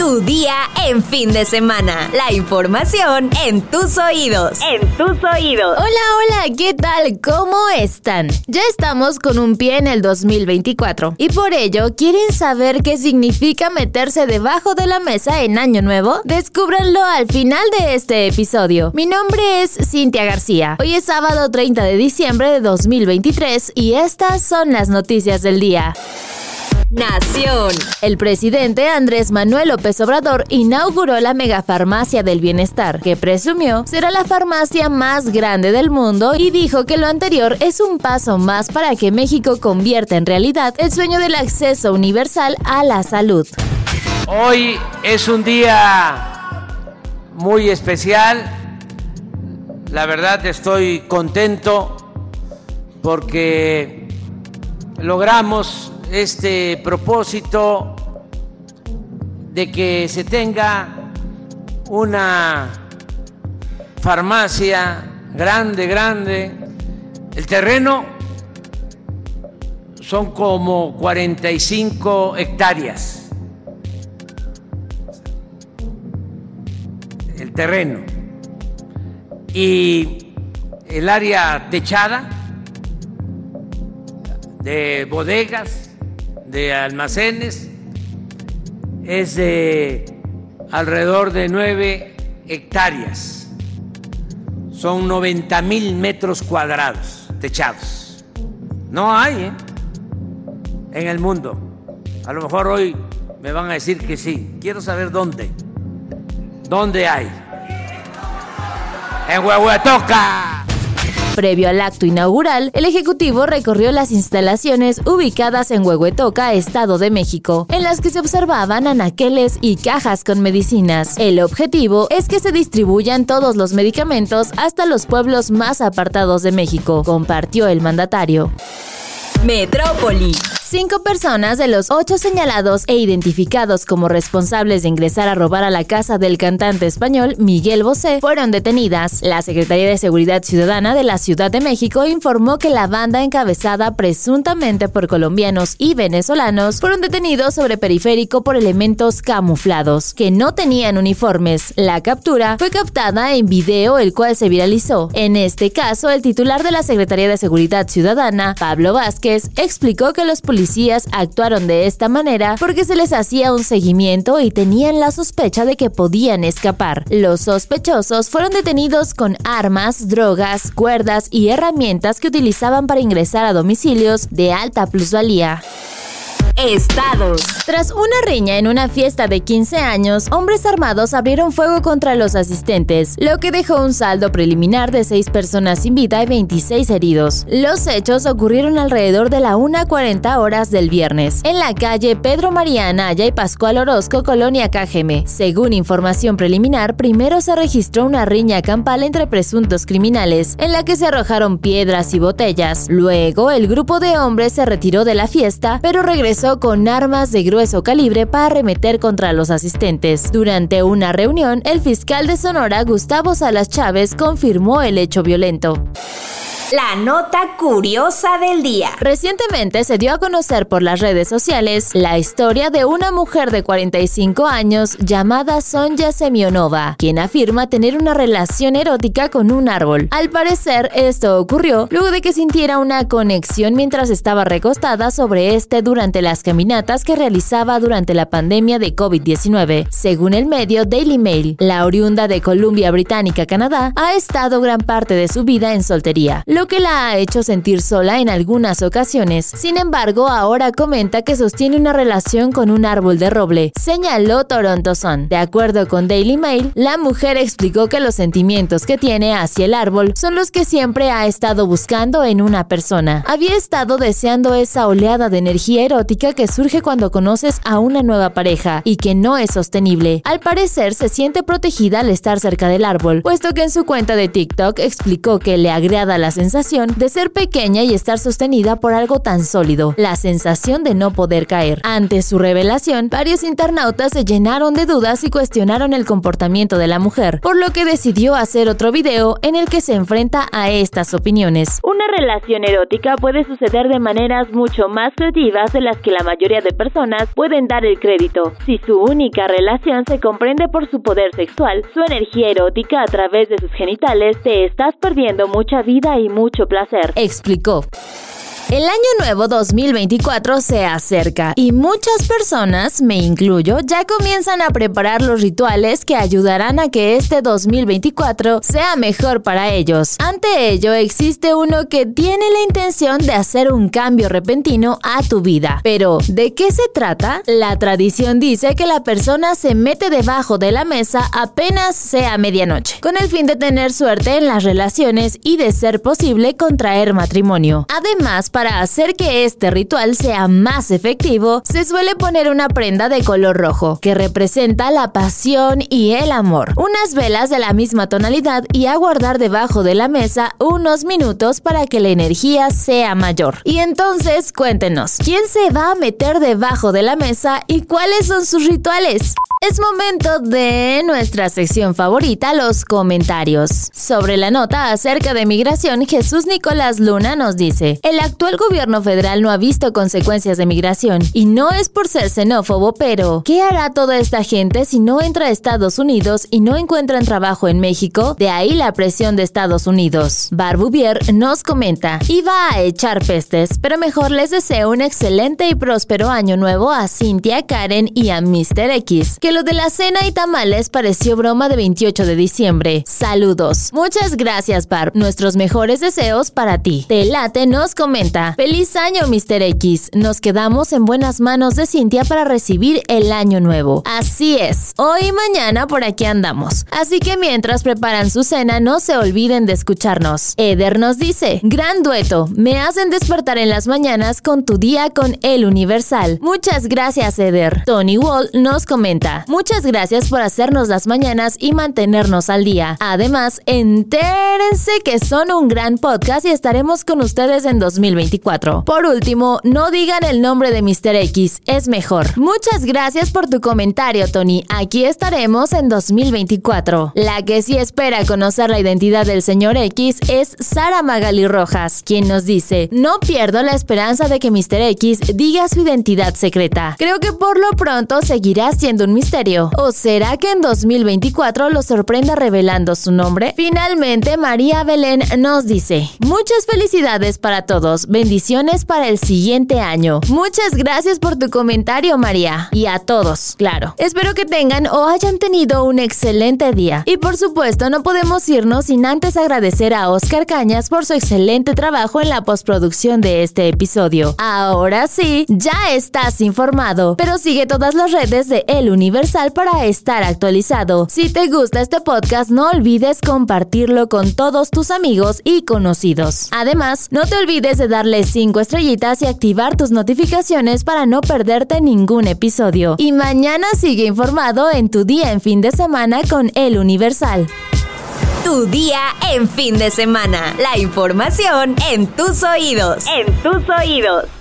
Tu día en fin de semana. La información en tus oídos. En tus oídos. Hola, hola, ¿qué tal? ¿Cómo están? Ya estamos con un pie en el 2024 y por ello, ¿quieren saber qué significa meterse debajo de la mesa en Año Nuevo? Descúbranlo al final de este episodio. Mi nombre es Cintia García. Hoy es sábado 30 de diciembre de 2023 y estas son las noticias del día. Nación. El presidente Andrés Manuel López Obrador inauguró la megafarmacia del bienestar, que presumió será la farmacia más grande del mundo y dijo que lo anterior es un paso más para que México convierta en realidad el sueño del acceso universal a la salud. Hoy es un día muy especial. La verdad estoy contento porque logramos este propósito de que se tenga una farmacia grande, grande. El terreno son como 45 hectáreas. El terreno. Y el área techada de bodegas de almacenes es de alrededor de 9 hectáreas. Son 90 mil metros cuadrados techados. No hay ¿eh? en el mundo. A lo mejor hoy me van a decir que sí. Quiero saber dónde. ¿Dónde hay? En Huehuetoca. Previo al acto inaugural, el Ejecutivo recorrió las instalaciones ubicadas en Huehuetoca, Estado de México, en las que se observaban anaqueles y cajas con medicinas. El objetivo es que se distribuyan todos los medicamentos hasta los pueblos más apartados de México, compartió el mandatario. Metrópoli. Cinco personas de los ocho señalados e identificados como responsables de ingresar a robar a la casa del cantante español Miguel Bosé fueron detenidas. La Secretaría de Seguridad Ciudadana de la Ciudad de México informó que la banda encabezada presuntamente por colombianos y venezolanos fueron detenidos sobre periférico por elementos camuflados que no tenían uniformes. La captura fue captada en video el cual se viralizó. En este caso, el titular de la Secretaría de Seguridad Ciudadana, Pablo Vázquez, explicó que los policías policías actuaron de esta manera porque se les hacía un seguimiento y tenían la sospecha de que podían escapar. Los sospechosos fueron detenidos con armas, drogas, cuerdas y herramientas que utilizaban para ingresar a domicilios de alta plusvalía. Estados. Tras una riña en una fiesta de 15 años, hombres armados abrieron fuego contra los asistentes, lo que dejó un saldo preliminar de 6 personas sin vida y 26 heridos. Los hechos ocurrieron alrededor de la 1.40 horas del viernes, en la calle Pedro María Anaya y Pascual Orozco, Colonia KGM. Según información preliminar, primero se registró una riña campal entre presuntos criminales, en la que se arrojaron piedras y botellas. Luego, el grupo de hombres se retiró de la fiesta, pero regresó con armas de grueso calibre para arremeter contra los asistentes. Durante una reunión, el fiscal de Sonora, Gustavo Salas Chávez, confirmó el hecho violento. La nota curiosa del día. Recientemente se dio a conocer por las redes sociales la historia de una mujer de 45 años llamada Sonja Semionova, quien afirma tener una relación erótica con un árbol. Al parecer, esto ocurrió luego de que sintiera una conexión mientras estaba recostada sobre este durante las caminatas que realizaba durante la pandemia de COVID-19. Según el medio Daily Mail, la oriunda de Columbia Británica, Canadá, ha estado gran parte de su vida en soltería que la ha hecho sentir sola en algunas ocasiones. Sin embargo, ahora comenta que sostiene una relación con un árbol de roble, señaló Toronto Sun. De acuerdo con Daily Mail, la mujer explicó que los sentimientos que tiene hacia el árbol son los que siempre ha estado buscando en una persona. Había estado deseando esa oleada de energía erótica que surge cuando conoces a una nueva pareja y que no es sostenible. Al parecer se siente protegida al estar cerca del árbol, puesto que en su cuenta de TikTok explicó que le agrada la sensación sensación de ser pequeña y estar sostenida por algo tan sólido, la sensación de no poder caer. Ante su revelación, varios internautas se llenaron de dudas y cuestionaron el comportamiento de la mujer, por lo que decidió hacer otro video en el que se enfrenta a estas opiniones. Una relación erótica puede suceder de maneras mucho más creativas de las que la mayoría de personas pueden dar el crédito. Si su única relación se comprende por su poder sexual, su energía erótica a través de sus genitales, te estás perdiendo mucha vida y mucho placer. Explicó. El año nuevo 2024 se acerca y muchas personas, me incluyo, ya comienzan a preparar los rituales que ayudarán a que este 2024 sea mejor para ellos. Ante ello existe uno que tiene la intención de hacer un cambio repentino a tu vida. Pero, ¿de qué se trata? La tradición dice que la persona se mete debajo de la mesa apenas sea medianoche, con el fin de tener suerte en las relaciones y de ser posible contraer matrimonio. Además, para hacer que este ritual sea más efectivo, se suele poner una prenda de color rojo, que representa la pasión y el amor. Unas velas de la misma tonalidad y a guardar debajo de la mesa unos minutos para que la energía sea mayor. Y entonces cuéntenos, ¿quién se va a meter debajo de la mesa y cuáles son sus rituales? Es momento de nuestra sección favorita, los comentarios. Sobre la nota acerca de migración, Jesús Nicolás Luna nos dice, el actual gobierno federal no ha visto consecuencias de migración y no es por ser xenófobo, pero ¿qué hará toda esta gente si no entra a Estados Unidos y no encuentran trabajo en México? De ahí la presión de Estados Unidos. Barbuvier nos comenta, iba a echar pestes, pero mejor les deseo un excelente y próspero año nuevo a Cintia, Karen y a Mr. X, que lo de la cena y tamales pareció broma de 28 de diciembre. Saludos. Muchas gracias, Barb. Nuestros mejores deseos para ti. Telate nos comenta. Feliz año, Mr. X. Nos quedamos en buenas manos de Cintia para recibir el año nuevo. Así es. Hoy y mañana por aquí andamos. Así que mientras preparan su cena, no se olviden de escucharnos. Eder nos dice, gran dueto, me hacen despertar en las mañanas con tu día con El Universal. Muchas gracias, Eder. Tony Wall nos comenta, Muchas gracias por hacernos las mañanas y mantenernos al día. Además, entérense que son un gran podcast y estaremos con ustedes en 2024. Por último, no digan el nombre de Mr. X, es mejor. Muchas gracias por tu comentario, Tony. Aquí estaremos en 2024. La que sí espera conocer la identidad del señor X es Sara Magali Rojas, quien nos dice, no pierdo la esperanza de que Mr. X diga su identidad secreta. Creo que por lo pronto seguirá siendo un misterio ¿O será que en 2024 lo sorprenda revelando su nombre? Finalmente, María Belén nos dice, muchas felicidades para todos, bendiciones para el siguiente año. Muchas gracias por tu comentario, María. Y a todos, claro. Espero que tengan o hayan tenido un excelente día. Y por supuesto, no podemos irnos sin antes agradecer a Oscar Cañas por su excelente trabajo en la postproducción de este episodio. Ahora sí, ya estás informado, pero sigue todas las redes de El Universo para estar actualizado. Si te gusta este podcast, no olvides compartirlo con todos tus amigos y conocidos. Además, no te olvides de darle 5 estrellitas y activar tus notificaciones para no perderte ningún episodio. Y mañana sigue informado en tu día en fin de semana con El Universal. Tu día en fin de semana. La información en tus oídos. En tus oídos.